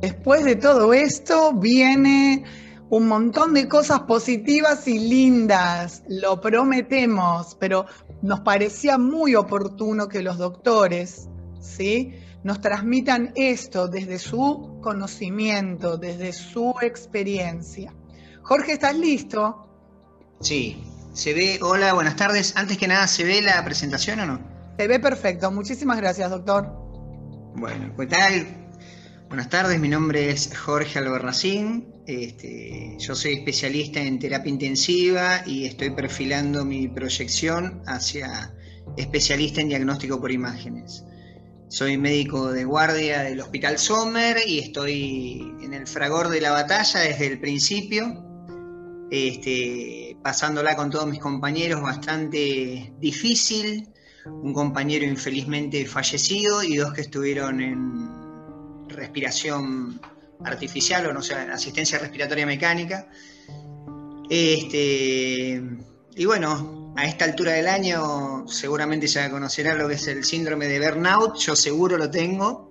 Después de todo esto viene un montón de cosas positivas y lindas, lo prometemos, pero nos parecía muy oportuno que los doctores, ¿sí? nos transmitan esto desde su conocimiento, desde su experiencia. Jorge, ¿estás listo? Sí, se ve, hola, buenas tardes. Antes que nada, ¿se ve la presentación o no? Se ve perfecto, muchísimas gracias, doctor. Bueno, ¿qué tal? Buenas tardes, mi nombre es Jorge Albarracín. Este, yo soy especialista en terapia intensiva y estoy perfilando mi proyección hacia especialista en diagnóstico por imágenes. Soy médico de guardia del Hospital Sommer y estoy en el fragor de la batalla desde el principio, este, pasándola con todos mis compañeros bastante difícil, un compañero infelizmente fallecido y dos que estuvieron en respiración artificial o no sé, asistencia respiratoria mecánica. Este, y bueno, a esta altura del año seguramente ya conocerá lo que es el síndrome de burnout, yo seguro lo tengo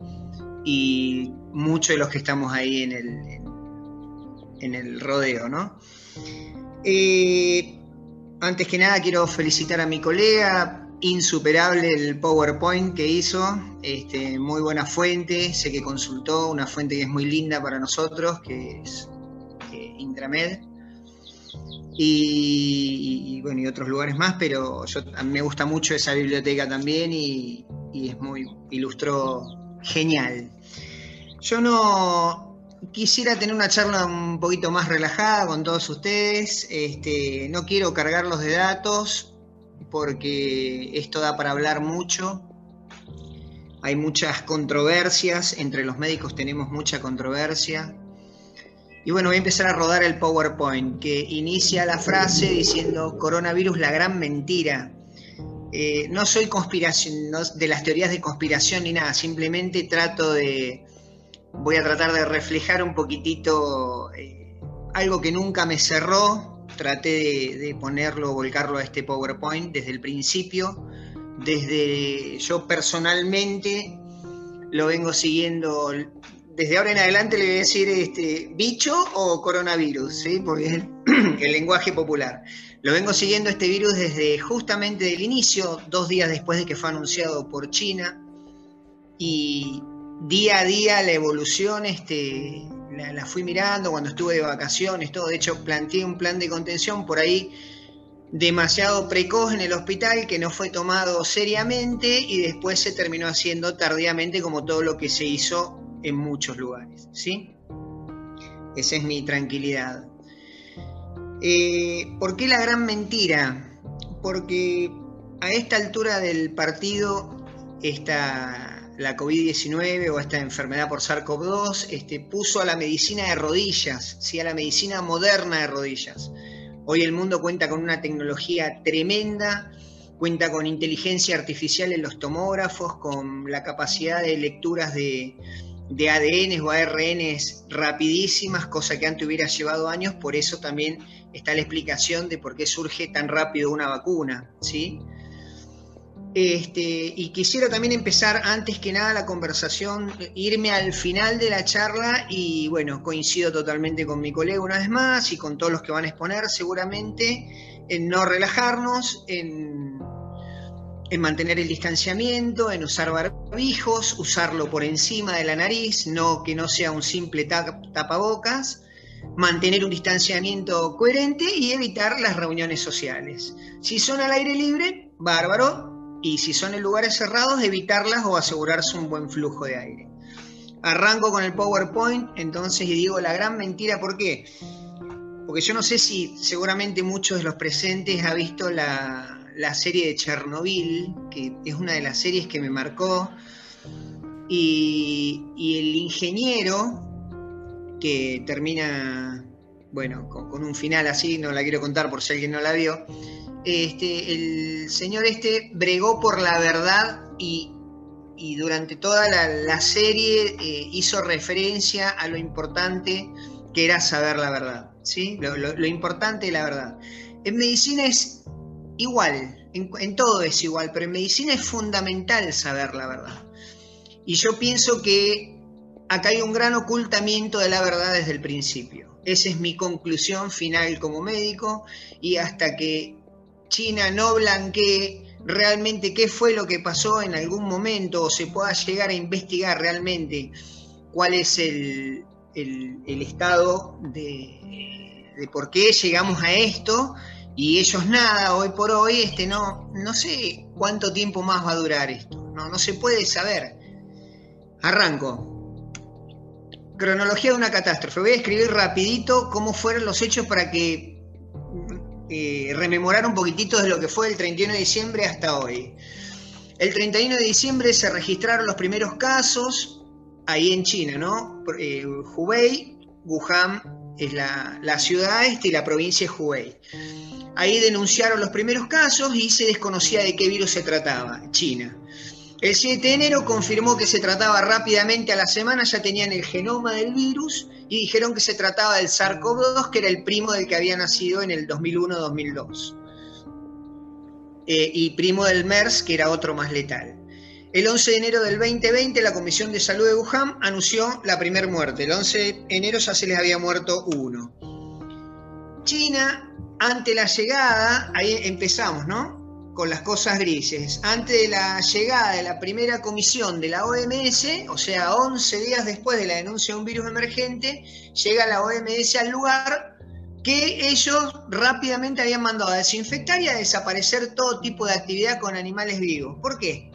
y muchos de los que estamos ahí en el, en, el rodeo, ¿no? Eh, antes que nada quiero felicitar a mi colega, insuperable el PowerPoint que hizo, este, muy buena fuente, sé que consultó, una fuente que es muy linda para nosotros, que es eh, Intramed y, bueno, y otros lugares más, pero yo, me gusta mucho esa biblioteca también y, es muy, ilustró genial. Yo no quisiera tener una charla un poquito más relajada con todos ustedes, este, no quiero cargarlos de datos porque esto da para hablar mucho, hay muchas controversias, entre los médicos tenemos mucha controversia, y bueno, voy a empezar a rodar el PowerPoint que inicia la frase diciendo coronavirus la gran mentira. Eh, no soy conspiración, de las teorías de conspiración ni nada, simplemente trato de, voy a tratar de reflejar un poquitito eh, algo que nunca me cerró, traté de, ponerlo, volcarlo a este PowerPoint desde el principio, desde yo personalmente lo vengo siguiendo desde ahora en adelante le voy a decir este, bicho o coronavirus, ¿sí? porque el, lenguaje popular. Lo vengo siguiendo este virus desde justamente el inicio, dos días después de que fue anunciado por China, y día a día la evolución este, la, fui mirando cuando estuve de vacaciones, todo. De hecho, planteé un plan de contención por ahí demasiado precoz en el hospital que no fue tomado seriamente y después se terminó haciendo tardíamente como todo lo que se hizo en muchos lugares, ¿sí? Esa es mi tranquilidad. Eh, ¿Por qué la gran mentira? Porque a esta altura del partido está la COVID-19 o esta enfermedad por SARS-CoV-2 este, puso a la medicina de rodillas, ¿sí? a la medicina moderna de rodillas. Hoy el mundo cuenta con una tecnología tremenda, cuenta con inteligencia artificial en los tomógrafos, con la capacidad de lecturas de, de ADN o ARNs rapidísimas, cosa que antes hubiera llevado años, por eso también está la explicación de por qué surge tan rápido una vacuna, ¿sí? Este, y quisiera también empezar antes que nada la conversación, irme al final de la charla y bueno, coincido totalmente con mi colega una vez más y con todos los que van a exponer seguramente en no relajarnos, en en mantener el distanciamiento, en usar barbijos, usarlo por encima de la nariz, no que no sea un simple tapabocas, mantener un distanciamiento coherente y evitar las reuniones sociales. Si son al aire libre, bárbaro, y si son en lugares cerrados, evitarlas o asegurarse un buen flujo de aire. Arranco con el PowerPoint, entonces, y digo la gran mentira, ¿por qué? Porque yo no sé si seguramente muchos de los presentes ha visto la, la serie de Chernobyl, que es una de las series que me marcó, y, el ingeniero que termina, bueno, con, un final así, no la quiero contar por si alguien no la vio, este, el señor este bregó por la verdad y, durante toda la, serie eh, hizo referencia a lo importante que era saber la verdad, ¿sí? Lo, importante de la verdad. En medicina es igual, en, todo es igual, pero en medicina es fundamental saber la verdad. Y yo pienso que acá hay un gran ocultamiento de la verdad desde el principio. Esa es mi conclusión final como médico y hasta que China no blanquee realmente qué fue lo que pasó en algún momento o se pueda llegar a investigar realmente cuál es el, estado de, de, por qué llegamos a esto y ellos nada, hoy por hoy, este, no, no sé cuánto tiempo más va a durar esto, no, no se puede saber. Arranco. Cronología de una catástrofe. Voy a escribir rapidito cómo fueron los hechos para que eh, rememorar un poquitito de lo que fue el 31 de diciembre hasta hoy. El 31 de diciembre se registraron los primeros casos ahí en China, ¿no? Eh, Hubei, Wuhan es la, la, ciudad este y la provincia es Hubei. Ahí denunciaron los primeros casos y se desconocía de qué virus se trataba, China. El 7 de enero confirmó que se trataba rápidamente a la semana, ya tenían el genoma del virus y dijeron que se trataba del SARS-CoV-2, que era el primo del que había nacido en el 2001-2002. Eh, y primo del MERS, que era otro más letal. El 11 de enero del 2020, la Comisión de Salud de Wuhan anunció la primera muerte. El 11 de enero ya se les había muerto uno. China, ante la llegada, ahí empezamos, ¿no? Con las cosas grises. Antes de la llegada de la primera comisión de la OMS, o sea, 11 días después de la denuncia de un virus emergente, llega la OMS al lugar que ellos rápidamente habían mandado a desinfectar y a desaparecer todo tipo de actividad con animales vivos. ¿Por qué?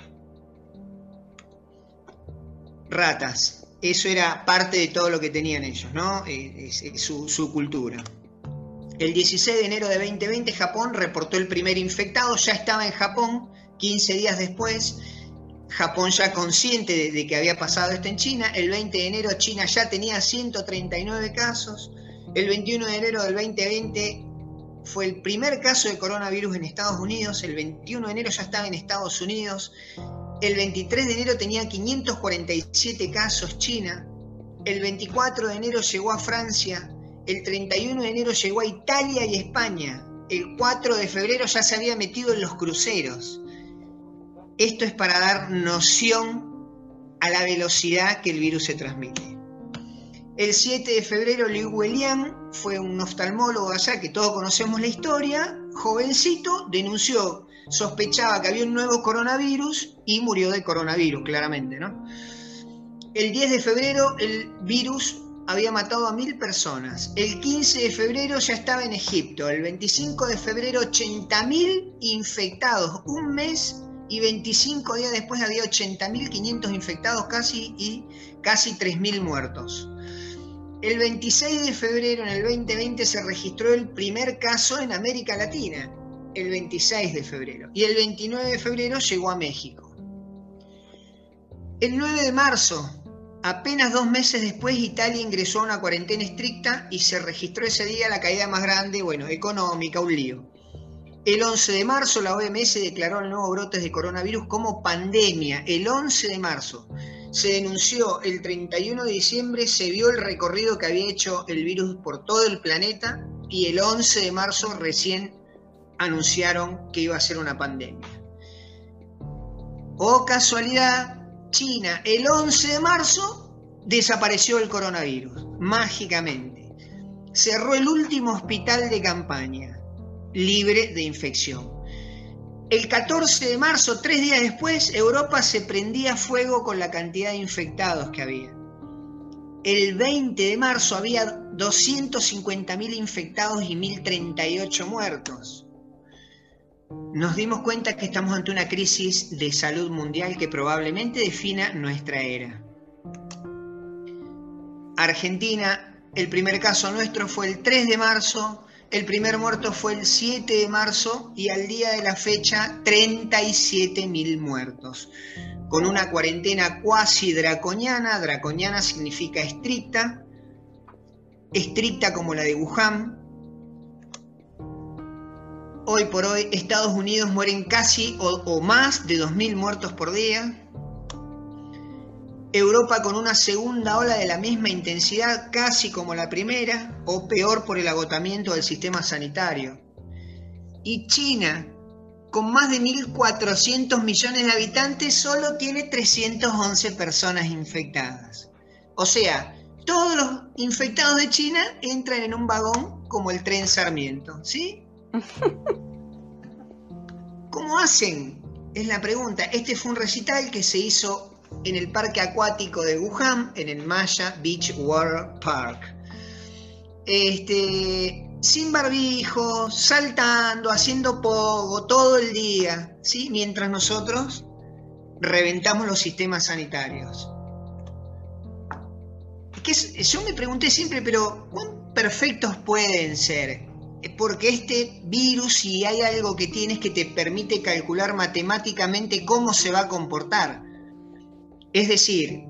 Ratas. Eso era parte de todo lo que tenían ellos, ¿no? Eh, su, su cultura. El 16 de enero de 2020 Japón reportó el primer infectado, ya estaba en Japón, 15 días después, Japón ya consciente de, que había pasado esto en China, el 20 de enero China ya tenía 139 casos, el 21 de enero del 2020 fue el primer caso de coronavirus en Estados Unidos, el 21 de enero ya estaba en Estados Unidos, el 23 de enero tenía 547 casos China, el 24 de enero llegó a Francia, el 31 de enero llegó a Italia y España. El 4 de febrero ya se había metido en los cruceros. Esto es para dar noción a la velocidad que el virus se transmite. El 7 de febrero Liu Welian fue un oftalmólogo allá que todos conocemos la historia, jovencito, denunció, sospechaba que había un nuevo coronavirus y murió de coronavirus, claramente, ¿no? El 10 de febrero el virus había matado a mil personas. El 15 de febrero ya estaba en Egipto. El 25 de febrero 80.000 infectados. Un mes y 25 días después había 80.500 infectados casi y casi 3.000 muertos. El 26 de febrero en el 2020 se registró el primer caso en América Latina. El 26 de febrero. Y el 29 de febrero llegó a México. El 9 de marzo Apenas dos meses después Italia ingresó a una cuarentena estricta y se registró ese día la caída más grande, bueno, económica, un lío. El 11 de marzo la OMS declaró el nuevo brote de coronavirus como pandemia. El 11 de marzo se denunció, el 31 de diciembre se vio el recorrido que había hecho el virus por todo el planeta y el 11 de marzo recién anunciaron que iba a ser una pandemia. O casualidad, China, el 11 de marzo, desapareció el coronavirus, mágicamente. Cerró el último hospital de campaña, libre de infección. El 14 de marzo, tres días después, Europa se prendía fuego con la cantidad de infectados que había. El 20 de marzo había 250.000 infectados y 1.038 muertos nos dimos cuenta que estamos ante una crisis de salud mundial que probablemente defina nuestra era. Argentina, el primer caso nuestro fue el 3 de marzo, el primer muerto fue el 7 de marzo y al día de la fecha 37.000 muertos, con una cuarentena cuasi draconiana, draconiana significa estricta, estricta como la de Wuhan, Hoy por hoy, Estados Unidos mueren casi o, más de 2.000 muertos por día. Europa con una segunda ola de la misma intensidad, casi como la primera, o peor por el agotamiento del sistema sanitario. Y China, con más de 1.400 millones de habitantes, solo tiene 311 personas infectadas. O sea, todos los infectados de China entran en un vagón como el tren Sarmiento, ¿sí? ¿Cómo hacen? Es la pregunta. Este fue un recital que se hizo en el parque acuático de Wuhan, en el Maya Beach Water Park. Este, sin barbijo, saltando, haciendo pogo todo el día, ¿sí? mientras nosotros reventamos los sistemas sanitarios. que yo me pregunté siempre, pero ¿cuán perfectos pueden ser? Porque este virus, si hay algo que tiene, es que te permite calcular matemáticamente cómo se va a comportar. Es decir,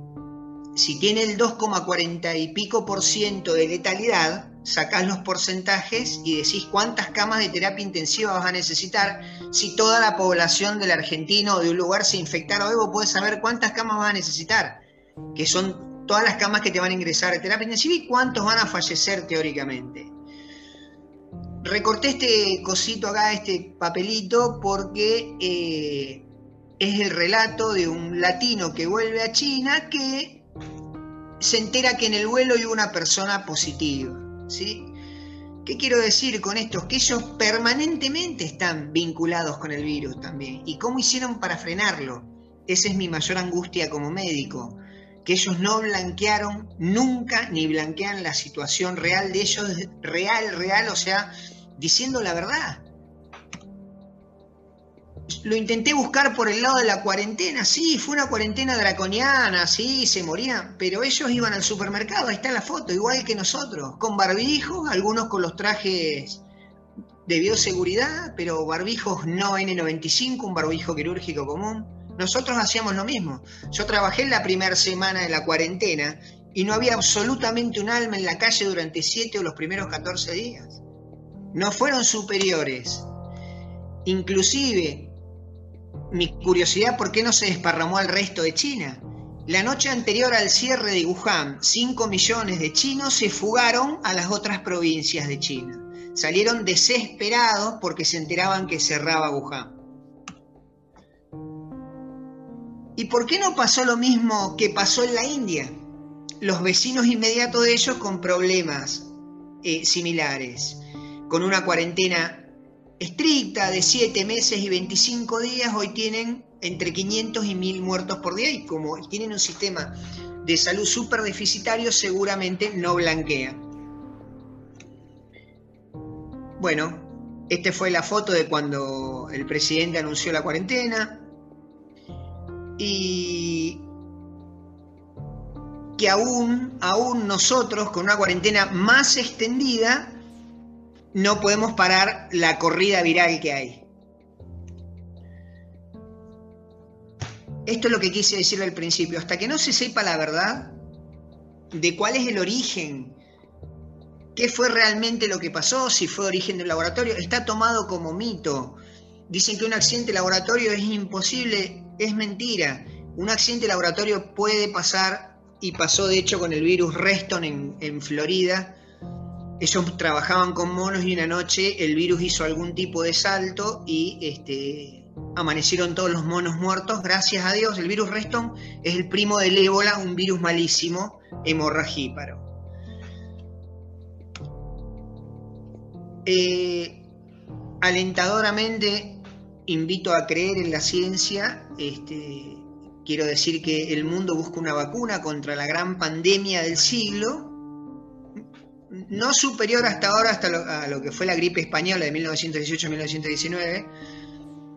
si tiene el 2,40 y pico por ciento de letalidad, sacás los porcentajes y decís cuántas camas de terapia intensiva vas a necesitar. Si toda la población del argentino o de un lugar se infectara hoy, vos podés saber cuántas camas vas a necesitar, que son todas las camas que te van a ingresar de terapia intensiva y cuántos van a fallecer teóricamente. Recorté este cosito acá, este papelito, porque eh, es el relato de un latino que vuelve a China que se entera que en el vuelo hay una persona positiva. ¿sí? ¿Qué quiero decir con esto? Que ellos permanentemente están vinculados con el virus también. ¿Y cómo hicieron para frenarlo? Esa es mi mayor angustia como médico. Que ellos no blanquearon nunca ni blanquean la situación real de ellos, real, real, o sea, diciendo la verdad lo intenté buscar por el lado de la cuarentena, sí, fue una cuarentena draconiana, sí, se morían, pero ellos iban al supermercado, ahí está la foto, igual que nosotros, con barbijos, algunos con los trajes de bioseguridad, pero barbijos no N95, un barbijo quirúrgico común. Nosotros hacíamos lo mismo. Yo trabajé en la primera semana de la cuarentena y no había absolutamente un alma en la calle durante 7 o los primeros 14 días. No fueron superiores. Inclusive mi curiosidad, ¿por qué no se desparramó al resto de China? La noche anterior al cierre de Wuhan, 5 millones de chinos se fugaron a las otras provincias de China. Salieron desesperados porque se enteraban que cerraba Wuhan. ¿Y por qué no pasó lo mismo que pasó en la India? Los vecinos inmediatos de ellos con problemas eh, similares, con una cuarentena estricta de 7 meses y 25 días, hoy tienen entre 500 y 1000 muertos por día y como tienen un sistema de salud súper deficitario, seguramente no blanquean. Bueno, esta fue la foto de cuando el presidente anunció la cuarentena y que aún, aún nosotros con una cuarentena más extendida, no podemos parar la corrida viral que hay. Esto es lo que quise decir al principio. Hasta que no se sepa la verdad de cuál es el origen, qué fue realmente lo que pasó, si fue origen del laboratorio, está tomado como mito. Dicen que un accidente de laboratorio es imposible, es mentira. Un accidente de laboratorio puede pasar y pasó de hecho con el virus Reston en, en Florida ellos trabajaban con monos y una noche el virus hizo algún tipo de salto y este, amanecieron todos los monos muertos. Gracias a Dios, el virus Reston es el primo del ébola, un virus malísimo, hemorragíparo. Eh, alentadoramente invito a creer en la ciencia. Este, quiero decir que el mundo busca una vacuna contra la gran pandemia del siglo no superior hasta ahora hasta a lo que fue la gripe española de 1918-1919,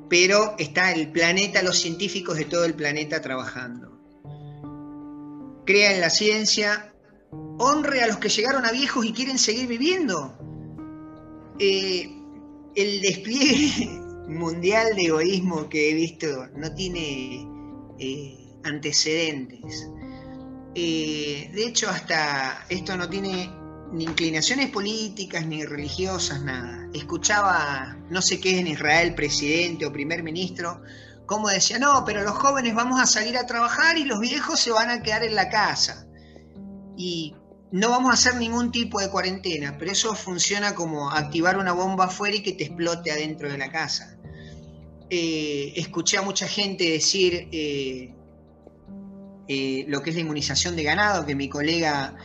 pero está el planeta, los científicos de todo el planeta trabajando. Crea en la ciencia, honre a los que llegaron a viejos y quieren seguir viviendo. Eh, el despliegue mundial de egoísmo que he visto no tiene eh, antecedentes. Eh, de hecho, hasta esto no tiene ni inclinaciones políticas ni religiosas, nada. Escuchaba, no sé qué es en Israel, presidente o primer ministro, como decía, no, pero los jóvenes vamos a salir a trabajar y los viejos se van a quedar en la casa. Y no vamos a hacer ningún tipo de cuarentena, pero eso funciona como activar una bomba afuera y que te explote adentro de la casa. Eh, escuché a mucha gente decir, eh, eh, lo que es la inmunización de ganado, que mi colega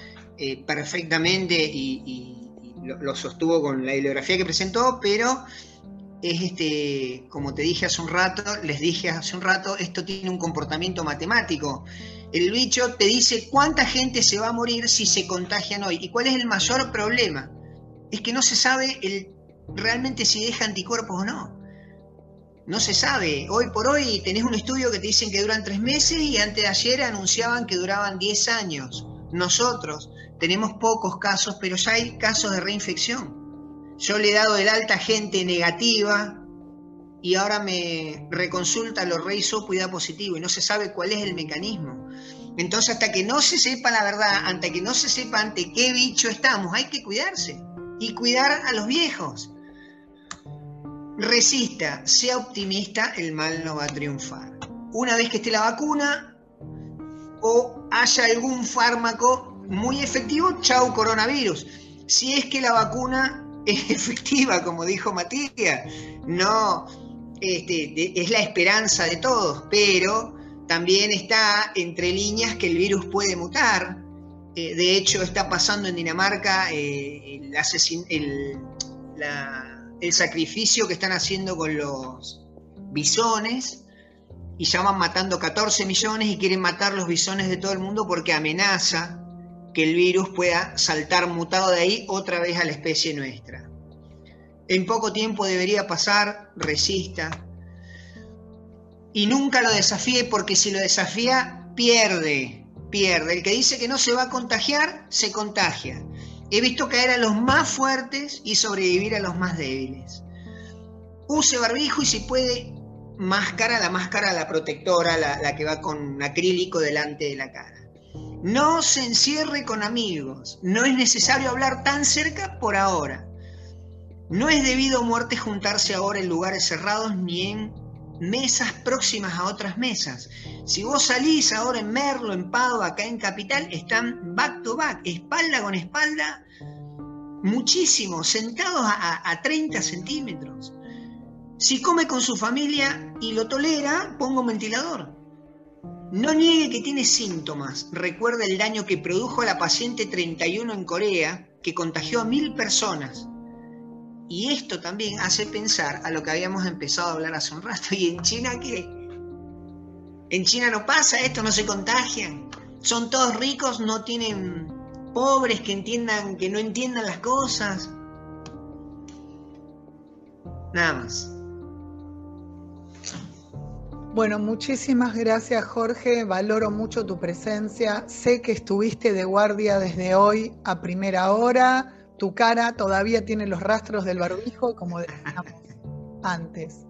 perfectamente y, lo, sostuvo con la bibliografía que presentó, pero es este, como te dije hace un rato, les dije hace un rato, esto tiene un comportamiento matemático. El bicho te dice cuánta gente se va a morir si se contagian hoy. ¿Y cuál es el mayor problema? Es que no se sabe el, realmente si deja anticuerpos o no. No se sabe. Hoy por hoy tenés un estudio que te dicen que duran tres meses y antes de ayer anunciaban que duraban 10 años. Nosotros tenemos pocos casos, pero ya hay casos de reinfección. Yo le he dado el alta gente negativa y ahora me reconsulta los rey sopo y da positivo y no se sabe cuál es el mecanismo. Entonces, hasta que no se sepa la verdad, hasta que no se sepa ante qué bicho estamos, hay que cuidarse y cuidar a los viejos resista, sea optimista, el mal no va a triunfar. Una vez que esté la vacuna o haya algún fármaco muy efectivo, chau coronavirus. Si es que la vacuna es efectiva, como dijo Matías, no este, es la esperanza de todos, pero también está entre líneas que el virus puede mutar. Eh, de hecho, está pasando en Dinamarca eh, la el sacrificio que están haciendo con los bisones y ya van matando 14 millones y quieren matar los bisones de todo el mundo porque amenaza que el virus pueda saltar mutado de ahí otra vez a la especie nuestra. En poco tiempo debería pasar, resista. Y nunca lo desafíe porque si lo desafía, pierde, pierde. El que dice que no se va a contagiar, se contagia. He visto caer a los más fuertes y sobrevivir a los más débiles. Use barbijo y si puede, máscara, la máscara, la protectora, la, que va con acrílico delante de la cara. No se encierre con amigos. No es necesario hablar tan cerca por ahora. No es debido a muerte juntarse ahora en lugares cerrados ni en mesas próximas a otras mesas. Si vos salís ahora en Merlo, en Padua, acá en Capital, están back to back, espalda con espalda, muchísimo, sentados a, 30 centímetros. Si come con su familia y lo tolera, ponga un ventilador. No niegue que tiene síntomas. Recuerda el daño que produjo a la paciente 31 en Corea, que contagió a mil personas. Y esto también hace pensar a lo que habíamos empezado a hablar hace un rato. ¿Y en China qué? En China no pasa esto, no se contagian. Son todos ricos, no tienen pobres que entiendan, que no entiendan las cosas. Nada más. Bueno, muchísimas gracias Jorge, valoro mucho tu presencia. Sé que estuviste de guardia desde hoy a primera hora tu cara todavía tiene los rastros del barbijo, como antes.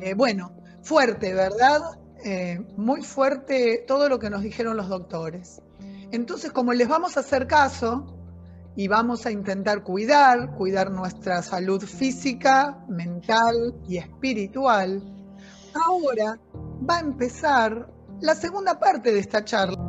Eh, bueno, fuerte, ¿verdad? Eh, muy fuerte todo lo que nos dijeron los doctores. Entonces, como les vamos a hacer caso y vamos a intentar cuidar, cuidar nuestra salud física, mental y espiritual, ahora va a empezar la segunda parte de esta charla.